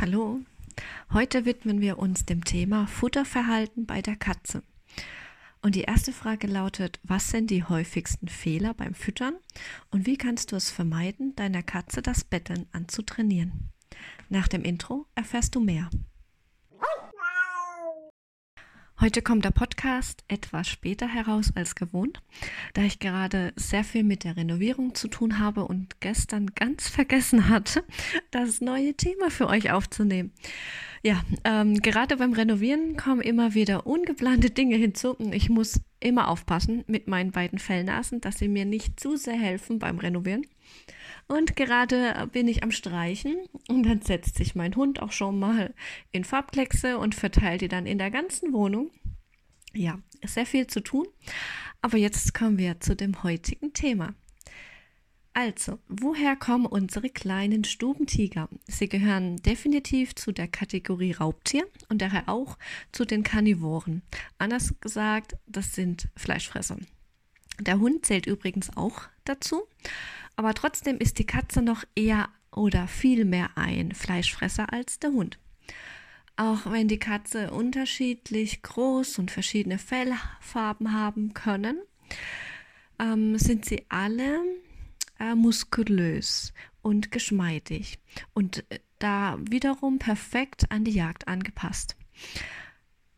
Hallo, heute widmen wir uns dem Thema Futterverhalten bei der Katze. Und die erste Frage lautet, was sind die häufigsten Fehler beim Füttern und wie kannst du es vermeiden, deiner Katze das Betteln anzutrainieren? Nach dem Intro erfährst du mehr. Heute kommt der Podcast etwas später heraus als gewohnt, da ich gerade sehr viel mit der Renovierung zu tun habe und gestern ganz vergessen hatte, das neue Thema für euch aufzunehmen. Ja, ähm, gerade beim Renovieren kommen immer wieder ungeplante Dinge hinzu und ich muss immer aufpassen mit meinen beiden Fellnasen, dass sie mir nicht zu sehr helfen beim Renovieren. Und gerade bin ich am Streichen und dann setzt sich mein Hund auch schon mal in Farbkleckse und verteilt die dann in der ganzen Wohnung. Ja, sehr viel zu tun. Aber jetzt kommen wir zu dem heutigen Thema. Also, woher kommen unsere kleinen Stubentiger? Sie gehören definitiv zu der Kategorie Raubtier und daher auch zu den Karnivoren. Anders gesagt, das sind Fleischfresser. Der Hund zählt übrigens auch dazu. Aber trotzdem ist die Katze noch eher oder viel mehr ein Fleischfresser als der Hund. Auch wenn die Katze unterschiedlich groß und verschiedene Fellfarben haben können, ähm, sind sie alle äh, muskulös und geschmeidig und äh, da wiederum perfekt an die Jagd angepasst.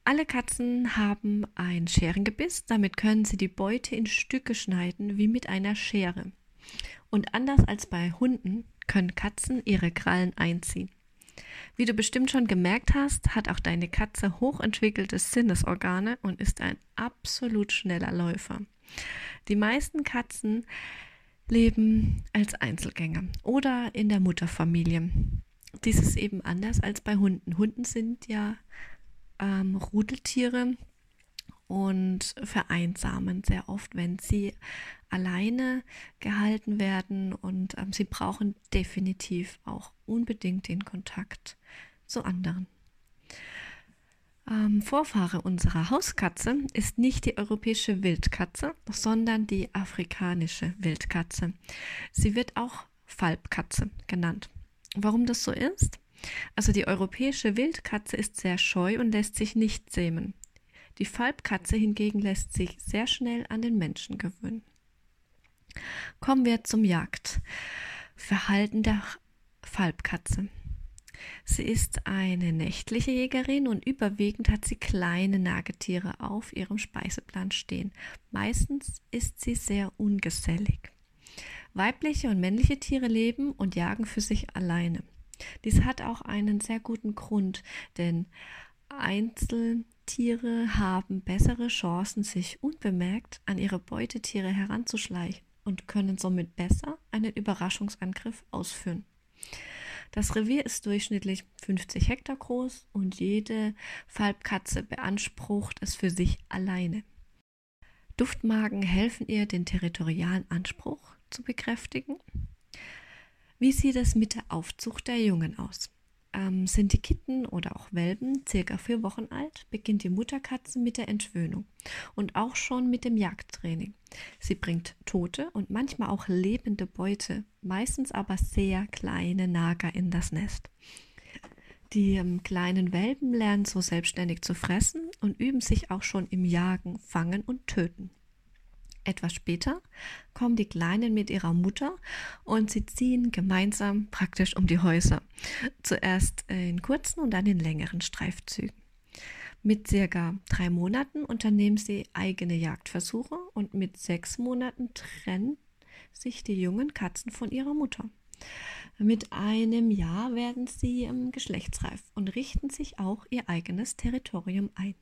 Alle Katzen haben ein Scherengebiss, damit können sie die Beute in Stücke schneiden wie mit einer Schere. Und anders als bei Hunden können Katzen ihre Krallen einziehen. Wie du bestimmt schon gemerkt hast, hat auch deine Katze hochentwickelte Sinnesorgane und ist ein absolut schneller Läufer. Die meisten Katzen leben als Einzelgänger oder in der Mutterfamilie. Dies ist eben anders als bei Hunden. Hunden sind ja ähm, Rudeltiere und vereinsamen sehr oft, wenn sie alleine gehalten werden und ähm, sie brauchen definitiv auch unbedingt den Kontakt zu anderen. Ähm, Vorfahre unserer Hauskatze ist nicht die europäische Wildkatze, sondern die afrikanische Wildkatze. Sie wird auch Falbkatze genannt. Warum das so ist? Also die europäische Wildkatze ist sehr scheu und lässt sich nicht zähmen. Die Falbkatze hingegen lässt sich sehr schnell an den Menschen gewöhnen. Kommen wir zum Jagdverhalten der Falbkatze. Sie ist eine nächtliche Jägerin und überwiegend hat sie kleine Nagetiere auf ihrem Speiseplan stehen. Meistens ist sie sehr ungesellig. Weibliche und männliche Tiere leben und jagen für sich alleine. Dies hat auch einen sehr guten Grund, denn einzeln Tiere haben bessere Chancen, sich unbemerkt an ihre Beutetiere heranzuschleichen und können somit besser einen Überraschungsangriff ausführen. Das Revier ist durchschnittlich 50 Hektar groß und jede Falbkatze beansprucht es für sich alleine. Duftmagen helfen ihr, den territorialen Anspruch zu bekräftigen. Wie sieht es mit der Aufzucht der Jungen aus? Ähm, sind die Kitten oder auch Welpen circa vier Wochen alt, beginnt die Mutterkatze mit der Entwöhnung und auch schon mit dem Jagdtraining. Sie bringt tote und manchmal auch lebende Beute, meistens aber sehr kleine Nager in das Nest. Die ähm, kleinen Welpen lernen so selbstständig zu fressen und üben sich auch schon im Jagen, Fangen und Töten. Etwas später kommen die Kleinen mit ihrer Mutter und sie ziehen gemeinsam praktisch um die Häuser. Zuerst in kurzen und dann in längeren Streifzügen. Mit circa drei Monaten unternehmen sie eigene Jagdversuche und mit sechs Monaten trennen sich die jungen Katzen von ihrer Mutter. Mit einem Jahr werden sie geschlechtsreif und richten sich auch ihr eigenes Territorium ein.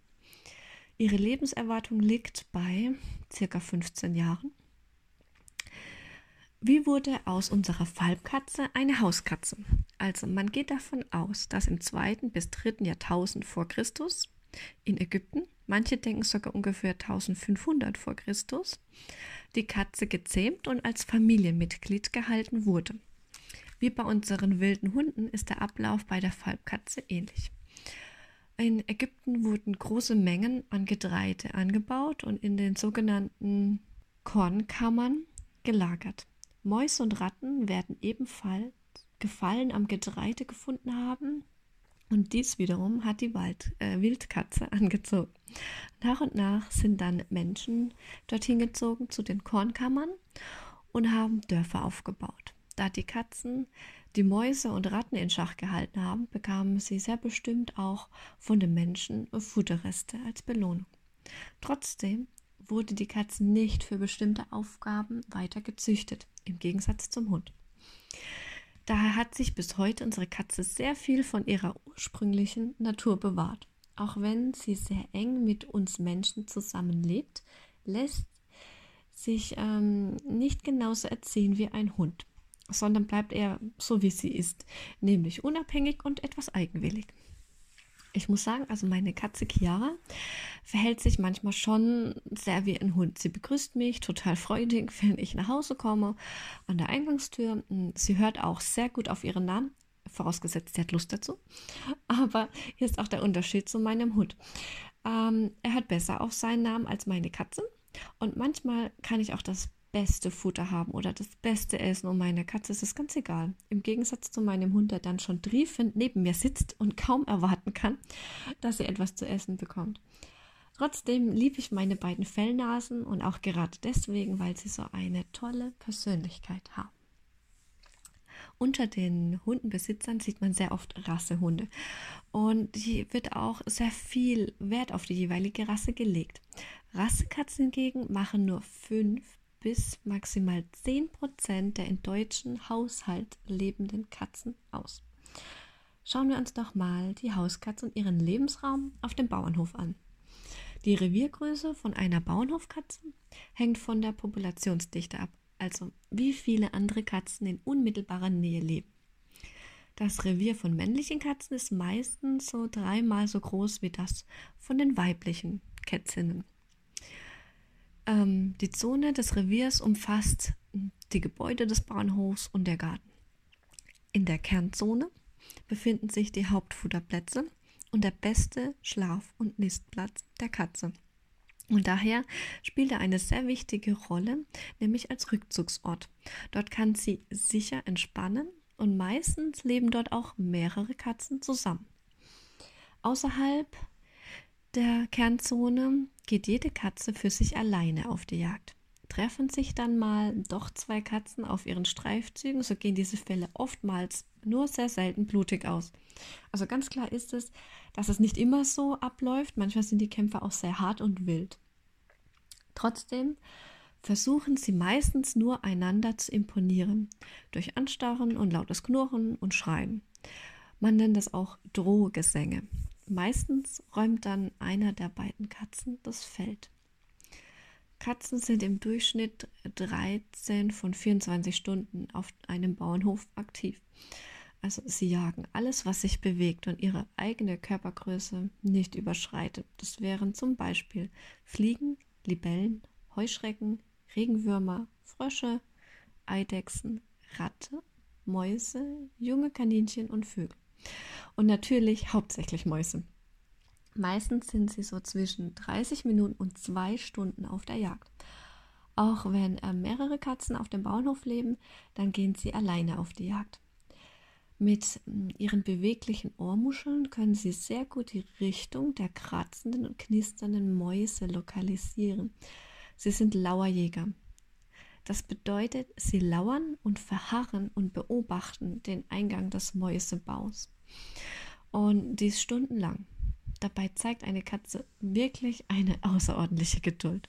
Ihre Lebenserwartung liegt bei circa 15 Jahren. Wie wurde aus unserer Falbkatze eine Hauskatze? Also man geht davon aus, dass im zweiten bis dritten Jahrtausend vor Christus in Ägypten, manche denken sogar ungefähr 1500 vor Christus, die Katze gezähmt und als Familienmitglied gehalten wurde. Wie bei unseren wilden Hunden ist der Ablauf bei der Falbkatze ähnlich. In Ägypten wurden große Mengen an Getreide angebaut und in den sogenannten Kornkammern gelagert. Mäuse und Ratten werden ebenfalls Gefallen am Getreide gefunden haben Und dies wiederum hat die Wald, äh, Wildkatze angezogen. Nach und nach sind dann Menschen dorthin gezogen zu den Kornkammern und haben Dörfer aufgebaut. Da die Katzen die Mäuse und Ratten in Schach gehalten haben, bekamen sie sehr bestimmt auch von den Menschen Futterreste als Belohnung. Trotzdem wurde die Katze nicht für bestimmte Aufgaben weiter gezüchtet, im Gegensatz zum Hund. Daher hat sich bis heute unsere Katze sehr viel von ihrer ursprünglichen Natur bewahrt. Auch wenn sie sehr eng mit uns Menschen zusammenlebt, lässt sich ähm, nicht genauso erziehen wie ein Hund, sondern bleibt eher so, wie sie ist, nämlich unabhängig und etwas eigenwillig. Ich muss sagen, also meine Katze Chiara verhält sich manchmal schon sehr wie ein Hund. Sie begrüßt mich total freudig, wenn ich nach Hause komme an der Eingangstür. Sie hört auch sehr gut auf ihren Namen, vorausgesetzt, sie hat Lust dazu. Aber hier ist auch der Unterschied zu meinem Hund. Ähm, er hört besser auf seinen Namen als meine Katze. Und manchmal kann ich auch das beste Futter haben oder das beste Essen und meiner Katze ist es ganz egal. Im Gegensatz zu meinem Hund, der dann schon triefend neben mir sitzt und kaum erwarten kann, dass er etwas zu essen bekommt. Trotzdem liebe ich meine beiden Fellnasen und auch gerade deswegen, weil sie so eine tolle Persönlichkeit haben. Unter den Hundenbesitzern sieht man sehr oft Rassehunde und hier wird auch sehr viel Wert auf die jeweilige Rasse gelegt. Rassekatzen hingegen machen nur fünf bis maximal 10% der in deutschen Haushalt lebenden Katzen aus. Schauen wir uns doch mal die Hauskatze und ihren Lebensraum auf dem Bauernhof an. Die Reviergröße von einer Bauernhofkatze hängt von der Populationsdichte ab, also wie viele andere Katzen in unmittelbarer Nähe leben. Das Revier von männlichen Katzen ist meistens so dreimal so groß wie das von den weiblichen Kätzinnen. Ähm, die Zone des Reviers umfasst die Gebäude des Bahnhofs und der Garten. In der Kernzone befinden sich die Hauptfutterplätze und der beste Schlaf- und Nistplatz der Katze. Und daher spielt er eine sehr wichtige Rolle, nämlich als Rückzugsort. Dort kann sie sicher entspannen und meistens leben dort auch mehrere Katzen zusammen. Außerhalb der Kernzone geht jede Katze für sich alleine auf die Jagd. Treffen sich dann mal doch zwei Katzen auf ihren Streifzügen, so gehen diese Fälle oftmals nur sehr selten blutig aus. Also ganz klar ist es, dass es nicht immer so abläuft. Manchmal sind die Kämpfe auch sehr hart und wild. Trotzdem versuchen sie meistens nur einander zu imponieren, durch Anstarren und lautes Knurren und Schreien. Man nennt das auch Drohgesänge. Meistens räumt dann einer der beiden Katzen das Feld. Katzen sind im Durchschnitt 13 von 24 Stunden auf einem Bauernhof aktiv. Also sie jagen alles, was sich bewegt und ihre eigene Körpergröße nicht überschreitet. Das wären zum Beispiel Fliegen, Libellen, Heuschrecken, Regenwürmer, Frösche, Eidechsen, Ratte, Mäuse, junge Kaninchen und Vögel. Und natürlich hauptsächlich Mäuse. Meistens sind sie so zwischen 30 Minuten und zwei Stunden auf der Jagd. Auch wenn äh, mehrere Katzen auf dem Bauernhof leben, dann gehen sie alleine auf die Jagd. Mit äh, ihren beweglichen Ohrmuscheln können sie sehr gut die Richtung der kratzenden und knisternden Mäuse lokalisieren. Sie sind Lauerjäger. Das bedeutet, sie lauern und verharren und beobachten den Eingang des Mäusebaus. Und dies stundenlang. Dabei zeigt eine Katze wirklich eine außerordentliche Geduld.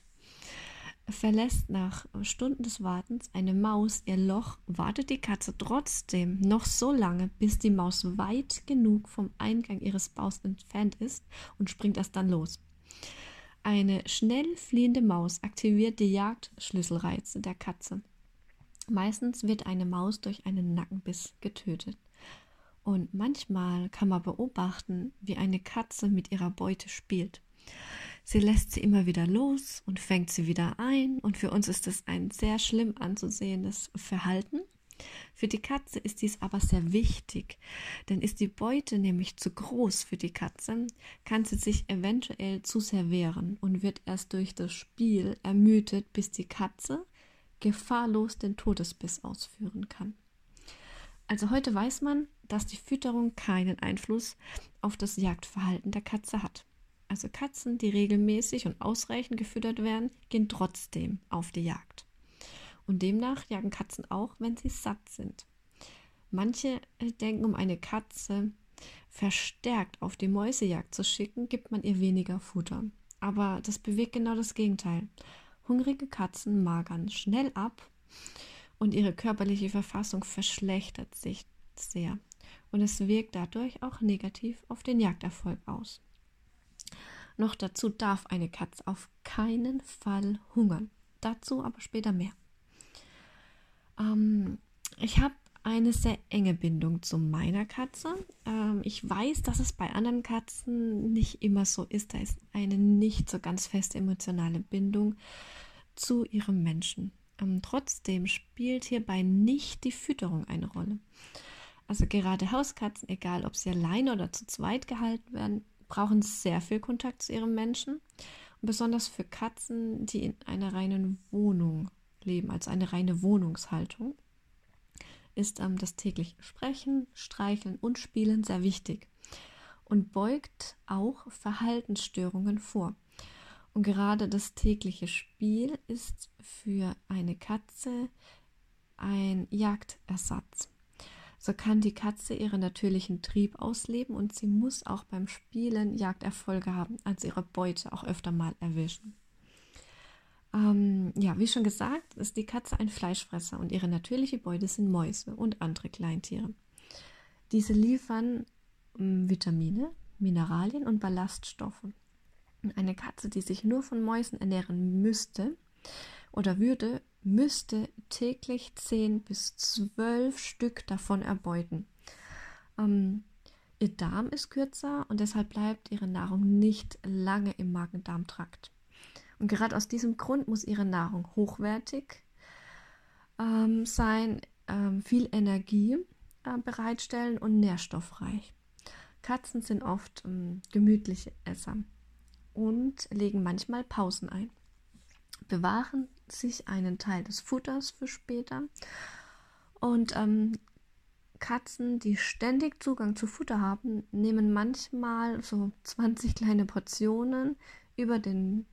Verlässt nach Stunden des Wartens eine Maus ihr Loch, wartet die Katze trotzdem noch so lange, bis die Maus weit genug vom Eingang ihres Baus entfernt ist und springt erst dann los. Eine schnell fliehende Maus aktiviert die Jagdschlüsselreize der Katze. Meistens wird eine Maus durch einen Nackenbiss getötet. Und manchmal kann man beobachten, wie eine Katze mit ihrer Beute spielt. Sie lässt sie immer wieder los und fängt sie wieder ein. Und für uns ist das ein sehr schlimm anzusehendes Verhalten. Für die Katze ist dies aber sehr wichtig, denn ist die Beute nämlich zu groß für die Katze, kann sie sich eventuell zu sehr wehren und wird erst durch das Spiel ermüdet, bis die Katze gefahrlos den Todesbiss ausführen kann. Also heute weiß man, dass die Fütterung keinen Einfluss auf das Jagdverhalten der Katze hat. Also Katzen, die regelmäßig und ausreichend gefüttert werden, gehen trotzdem auf die Jagd. Und demnach jagen Katzen auch, wenn sie satt sind. Manche äh, denken, um eine Katze verstärkt auf die Mäusejagd zu schicken, gibt man ihr weniger Futter. Aber das bewegt genau das Gegenteil. Hungrige Katzen magern schnell ab und ihre körperliche Verfassung verschlechtert sich sehr. Und es wirkt dadurch auch negativ auf den Jagderfolg aus. Noch dazu darf eine Katze auf keinen Fall hungern. Dazu aber später mehr. Ähm, ich habe eine sehr enge Bindung zu meiner Katze. Ähm, ich weiß, dass es bei anderen Katzen nicht immer so ist. Da ist eine nicht so ganz feste emotionale Bindung zu ihrem Menschen. Ähm, trotzdem spielt hierbei nicht die Fütterung eine Rolle. Also gerade Hauskatzen, egal ob sie alleine oder zu zweit gehalten werden, brauchen sehr viel Kontakt zu ihrem Menschen. Und besonders für Katzen, die in einer reinen Wohnung leben, also eine reine Wohnungshaltung, ist ähm, das tägliche Sprechen, Streicheln und Spielen sehr wichtig und beugt auch Verhaltensstörungen vor. Und gerade das tägliche Spiel ist für eine Katze ein Jagdersatz. So kann die Katze ihren natürlichen Trieb ausleben und sie muss auch beim Spielen Jagderfolge haben, also ihre Beute auch öfter mal erwischen. Ähm, ja, wie schon gesagt, ist die Katze ein Fleischfresser und ihre natürliche Beute sind Mäuse und andere Kleintiere. Diese liefern ähm, Vitamine, Mineralien und Ballaststoffe. Eine Katze, die sich nur von Mäusen ernähren müsste oder würde, müsste täglich 10 bis 12 Stück davon erbeuten. Ähm, ihr Darm ist kürzer und deshalb bleibt ihre Nahrung nicht lange im Magen-Darm-Trakt. Und gerade aus diesem Grund muss ihre Nahrung hochwertig ähm, sein, ähm, viel Energie äh, bereitstellen und nährstoffreich. Katzen sind oft ähm, gemütliche Esser und legen manchmal Pausen ein bewahren sich einen Teil des Futters für später. Und ähm, Katzen, die ständig Zugang zu Futter haben, nehmen manchmal so 20 kleine Portionen über den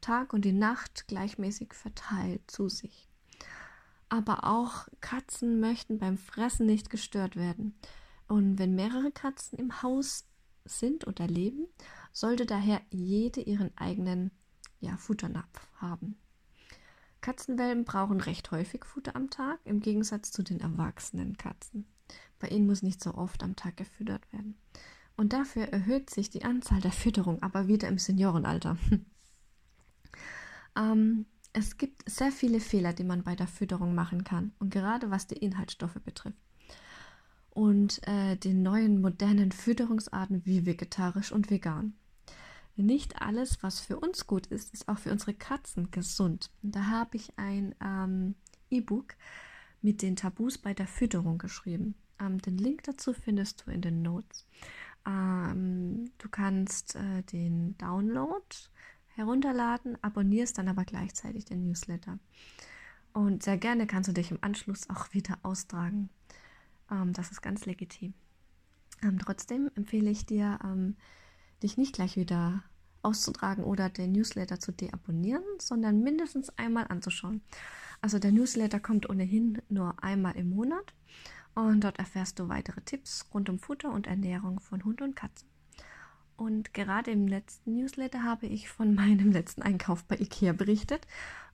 Tag und die Nacht gleichmäßig verteilt zu sich. Aber auch Katzen möchten beim Fressen nicht gestört werden. Und wenn mehrere Katzen im Haus sind oder leben, sollte daher jede ihren eigenen ja, Futternapf haben. Katzenwelpen brauchen recht häufig Futter am Tag, im Gegensatz zu den erwachsenen Katzen. Bei ihnen muss nicht so oft am Tag gefüttert werden. Und dafür erhöht sich die Anzahl der Fütterung aber wieder im Seniorenalter. ähm, es gibt sehr viele Fehler, die man bei der Fütterung machen kann, und gerade was die Inhaltsstoffe betrifft. Und äh, den neuen modernen Fütterungsarten wie vegetarisch und vegan. Nicht alles, was für uns gut ist, ist auch für unsere Katzen gesund. Und da habe ich ein ähm, E-Book mit den Tabus bei der Fütterung geschrieben. Ähm, den Link dazu findest du in den Notes. Ähm, du kannst äh, den Download herunterladen, abonnierst dann aber gleichzeitig den Newsletter. Und sehr gerne kannst du dich im Anschluss auch wieder austragen. Ähm, das ist ganz legitim. Ähm, trotzdem empfehle ich dir, ähm, dich nicht gleich wieder auszutragen oder den Newsletter zu deabonnieren, sondern mindestens einmal anzuschauen. Also der Newsletter kommt ohnehin nur einmal im Monat und dort erfährst du weitere Tipps rund um Futter und Ernährung von Hund und Katze. Und gerade im letzten Newsletter habe ich von meinem letzten Einkauf bei IKEA berichtet.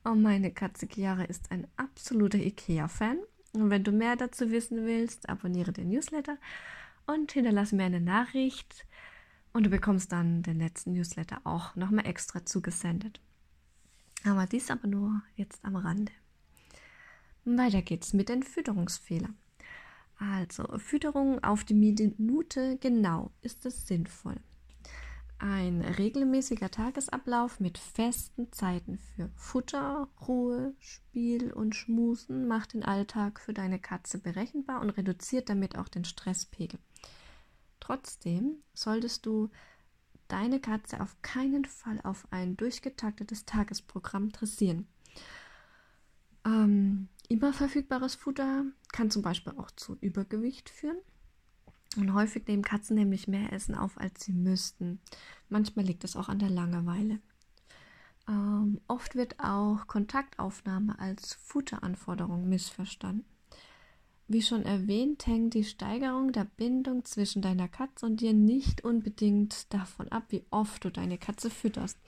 Und meine Katze Chiara ist ein absoluter IKEA-Fan. Und wenn du mehr dazu wissen willst, abonniere den Newsletter und hinterlasse mir eine Nachricht und du bekommst dann den letzten Newsletter auch nochmal extra zugesendet. Aber dies aber nur jetzt am Rande. Weiter geht's mit den Fütterungsfehlern. Also, Fütterung auf die Minute genau ist es sinnvoll. Ein regelmäßiger Tagesablauf mit festen Zeiten für Futter, Ruhe, Spiel und Schmusen macht den Alltag für deine Katze berechenbar und reduziert damit auch den Stresspegel. Trotzdem solltest du deine Katze auf keinen Fall auf ein durchgetaktetes Tagesprogramm dressieren. Ähm, immer verfügbares Futter kann zum Beispiel auch zu Übergewicht führen. Und häufig nehmen Katzen nämlich mehr Essen auf, als sie müssten. Manchmal liegt es auch an der Langeweile. Ähm, oft wird auch Kontaktaufnahme als Futteranforderung missverstanden. Wie schon erwähnt, hängt die Steigerung der Bindung zwischen deiner Katze und dir nicht unbedingt davon ab, wie oft du deine Katze fütterst,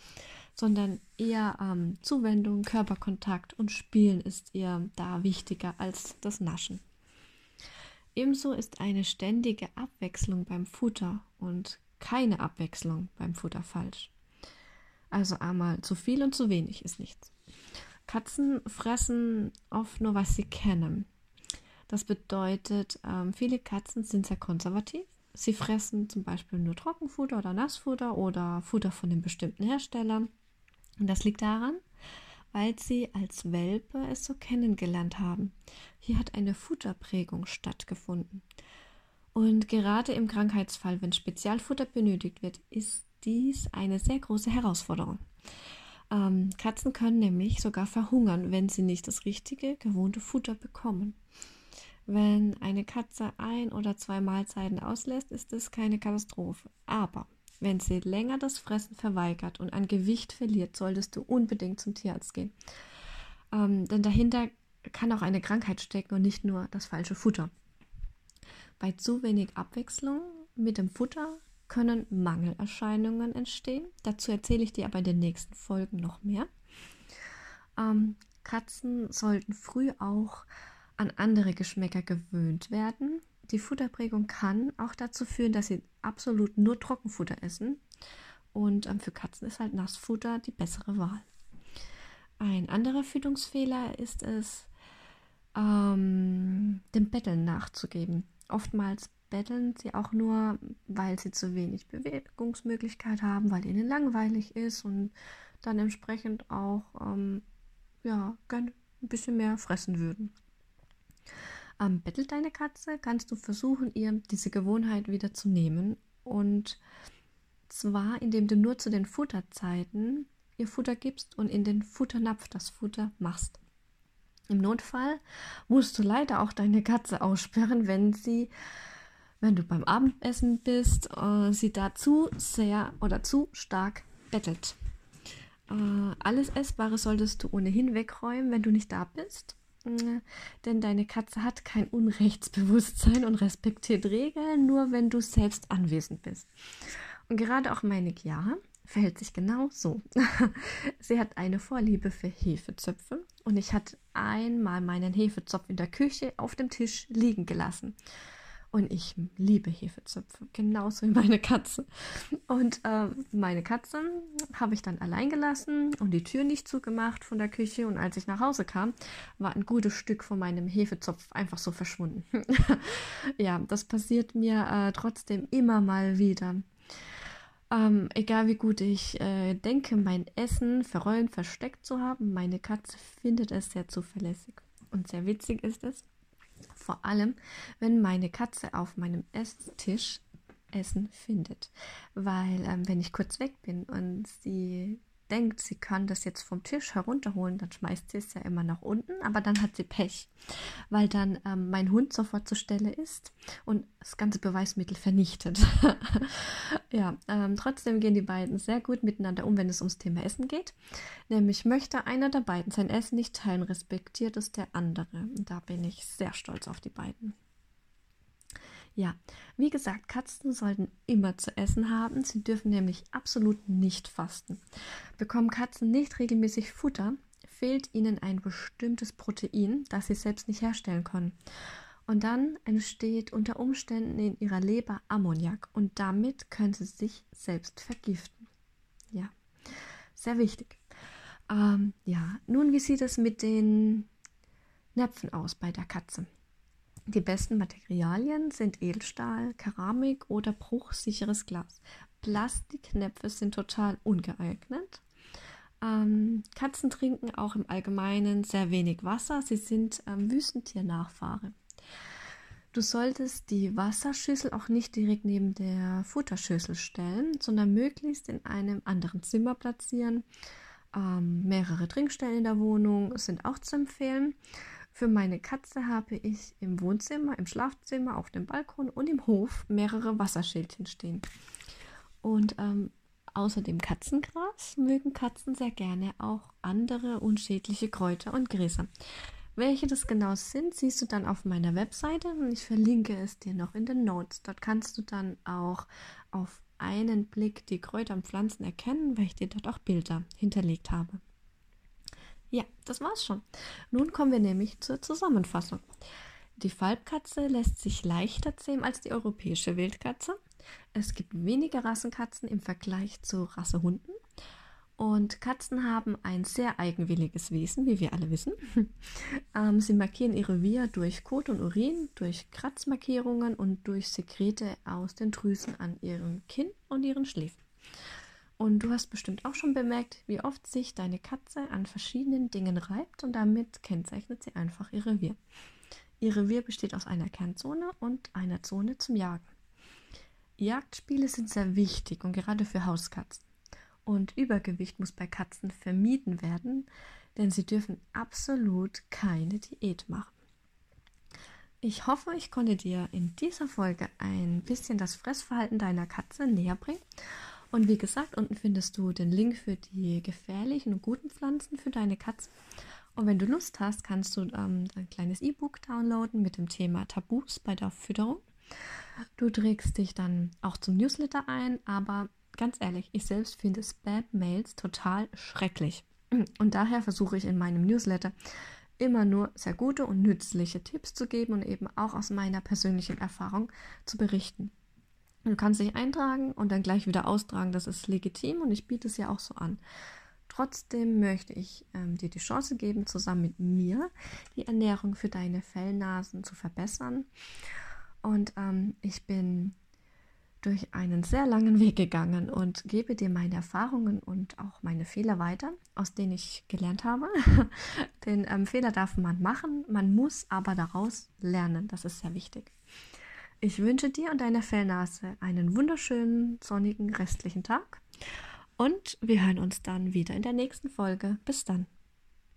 sondern eher ähm, Zuwendung, Körperkontakt und Spielen ist ihr da wichtiger als das Naschen. Ebenso ist eine ständige Abwechslung beim Futter und keine Abwechslung beim Futter falsch. Also einmal zu viel und zu wenig ist nichts. Katzen fressen oft nur, was sie kennen. Das bedeutet, ähm, viele Katzen sind sehr konservativ. Sie fressen zum Beispiel nur Trockenfutter oder Nassfutter oder Futter von einem bestimmten Hersteller. Und das liegt daran, weil sie als Welpe es so kennengelernt haben. Hier hat eine Futterprägung stattgefunden. Und gerade im Krankheitsfall, wenn Spezialfutter benötigt wird, ist dies eine sehr große Herausforderung. Ähm, Katzen können nämlich sogar verhungern, wenn sie nicht das richtige, gewohnte Futter bekommen. Wenn eine Katze ein oder zwei Mahlzeiten auslässt, ist es keine Katastrophe. Aber wenn sie länger das Fressen verweigert und an Gewicht verliert, solltest du unbedingt zum Tierarzt gehen. Ähm, denn dahinter kann auch eine Krankheit stecken und nicht nur das falsche Futter. Bei zu wenig Abwechslung mit dem Futter können Mangelerscheinungen entstehen. Dazu erzähle ich dir aber in den nächsten Folgen noch mehr. Ähm, Katzen sollten früh auch an andere Geschmäcker gewöhnt werden. Die Futterprägung kann auch dazu führen, dass sie absolut nur Trockenfutter essen. Und ähm, für Katzen ist halt Nassfutter die bessere Wahl. Ein anderer Fütterungsfehler ist es, ähm, dem Betteln nachzugeben. Oftmals betteln sie auch nur, weil sie zu wenig Bewegungsmöglichkeit haben, weil ihnen langweilig ist und dann entsprechend auch ähm, ja, gern ein bisschen mehr fressen würden. Ähm, bettelt deine Katze, kannst du versuchen, ihr diese Gewohnheit wieder zu nehmen. Und zwar, indem du nur zu den Futterzeiten ihr Futter gibst und in den Futternapf das Futter machst. Im Notfall musst du leider auch deine Katze aussperren, wenn sie, wenn du beim Abendessen bist, äh, sie da zu sehr oder zu stark bettelt. Äh, alles Essbare solltest du ohnehin wegräumen, wenn du nicht da bist. Denn deine Katze hat kein Unrechtsbewusstsein und respektiert Regeln, nur wenn du selbst anwesend bist. Und gerade auch meine Chiara verhält sich genau so. Sie hat eine Vorliebe für Hefezöpfe und ich hatte einmal meinen Hefezopf in der Küche auf dem Tisch liegen gelassen. Und ich liebe Hefezöpfe, genauso wie meine Katze. Und äh, meine Katze habe ich dann allein gelassen und die Tür nicht zugemacht von der Küche. Und als ich nach Hause kam, war ein gutes Stück von meinem Hefezopf einfach so verschwunden. ja, das passiert mir äh, trotzdem immer mal wieder. Ähm, egal wie gut ich äh, denke, mein Essen verrollen versteckt zu haben, meine Katze findet es sehr zuverlässig. Und sehr witzig ist es, vor allem, wenn meine Katze auf meinem Esstisch Essen findet. Weil ähm, wenn ich kurz weg bin und sie denkt, sie kann das jetzt vom Tisch herunterholen, dann schmeißt sie es ja immer nach unten, aber dann hat sie Pech, weil dann ähm, mein Hund sofort zur Stelle ist und das ganze Beweismittel vernichtet. ja, ähm, trotzdem gehen die beiden sehr gut miteinander um, wenn es ums Thema Essen geht. Nämlich möchte einer der beiden sein Essen nicht teilen, respektiert es der andere. Da bin ich sehr stolz auf die beiden. Ja, wie gesagt, Katzen sollten immer zu essen haben. Sie dürfen nämlich absolut nicht fasten. Bekommen Katzen nicht regelmäßig Futter, fehlt ihnen ein bestimmtes Protein, das sie selbst nicht herstellen können. Und dann entsteht unter Umständen in ihrer Leber Ammoniak und damit können sie sich selbst vergiften. Ja, sehr wichtig. Ähm, ja, nun, wie sieht es mit den Näpfen aus bei der Katze? Die besten Materialien sind Edelstahl, Keramik oder bruchsicheres Glas. Plastiknäpfe sind total ungeeignet. Ähm, Katzen trinken auch im Allgemeinen sehr wenig Wasser. Sie sind ähm, Wüstentiernachfahre. Du solltest die Wasserschüssel auch nicht direkt neben der Futterschüssel stellen, sondern möglichst in einem anderen Zimmer platzieren. Ähm, mehrere Trinkstellen in der Wohnung sind auch zu empfehlen. Für meine Katze habe ich im Wohnzimmer, im Schlafzimmer, auf dem Balkon und im Hof mehrere Wasserschildchen stehen. Und ähm, außer dem Katzengras mögen Katzen sehr gerne auch andere unschädliche Kräuter und Gräser. Welche das genau sind, siehst du dann auf meiner Webseite und ich verlinke es dir noch in den Notes. Dort kannst du dann auch auf einen Blick die Kräuter und Pflanzen erkennen, weil ich dir dort auch Bilder hinterlegt habe. Ja, das war's schon. Nun kommen wir nämlich zur Zusammenfassung. Die Falbkatze lässt sich leichter zähmen als die europäische Wildkatze. Es gibt weniger Rassenkatzen im Vergleich zu Rassehunden. Und Katzen haben ein sehr eigenwilliges Wesen, wie wir alle wissen. ähm, sie markieren ihre Revier durch Kot und Urin, durch Kratzmarkierungen und durch Sekrete aus den Drüsen an ihrem Kinn und ihren Schläfen. Und du hast bestimmt auch schon bemerkt, wie oft sich deine Katze an verschiedenen Dingen reibt und damit kennzeichnet sie einfach ihr Revier. Ihr Revier besteht aus einer Kernzone und einer Zone zum Jagen. Jagdspiele sind sehr wichtig und gerade für Hauskatzen. Und Übergewicht muss bei Katzen vermieden werden, denn sie dürfen absolut keine Diät machen. Ich hoffe, ich konnte dir in dieser Folge ein bisschen das Fressverhalten deiner Katze näher bringen. Und wie gesagt, unten findest du den Link für die gefährlichen und guten Pflanzen für deine Katze. Und wenn du Lust hast, kannst du ähm, ein kleines E-Book downloaden mit dem Thema Tabus bei der Fütterung. Du trägst dich dann auch zum Newsletter ein, aber ganz ehrlich, ich selbst finde Spam-Mails total schrecklich. Und daher versuche ich in meinem Newsletter immer nur sehr gute und nützliche Tipps zu geben und eben auch aus meiner persönlichen Erfahrung zu berichten. Du kannst dich eintragen und dann gleich wieder austragen, das ist legitim und ich biete es ja auch so an. Trotzdem möchte ich ähm, dir die Chance geben, zusammen mit mir die Ernährung für deine Fellnasen zu verbessern. Und ähm, ich bin durch einen sehr langen Weg gegangen und gebe dir meine Erfahrungen und auch meine Fehler weiter, aus denen ich gelernt habe. Den ähm, Fehler darf man machen, man muss aber daraus lernen. Das ist sehr wichtig. Ich wünsche dir und deiner Fellnase einen wunderschönen, sonnigen restlichen Tag und wir hören uns dann wieder in der nächsten Folge. Bis dann.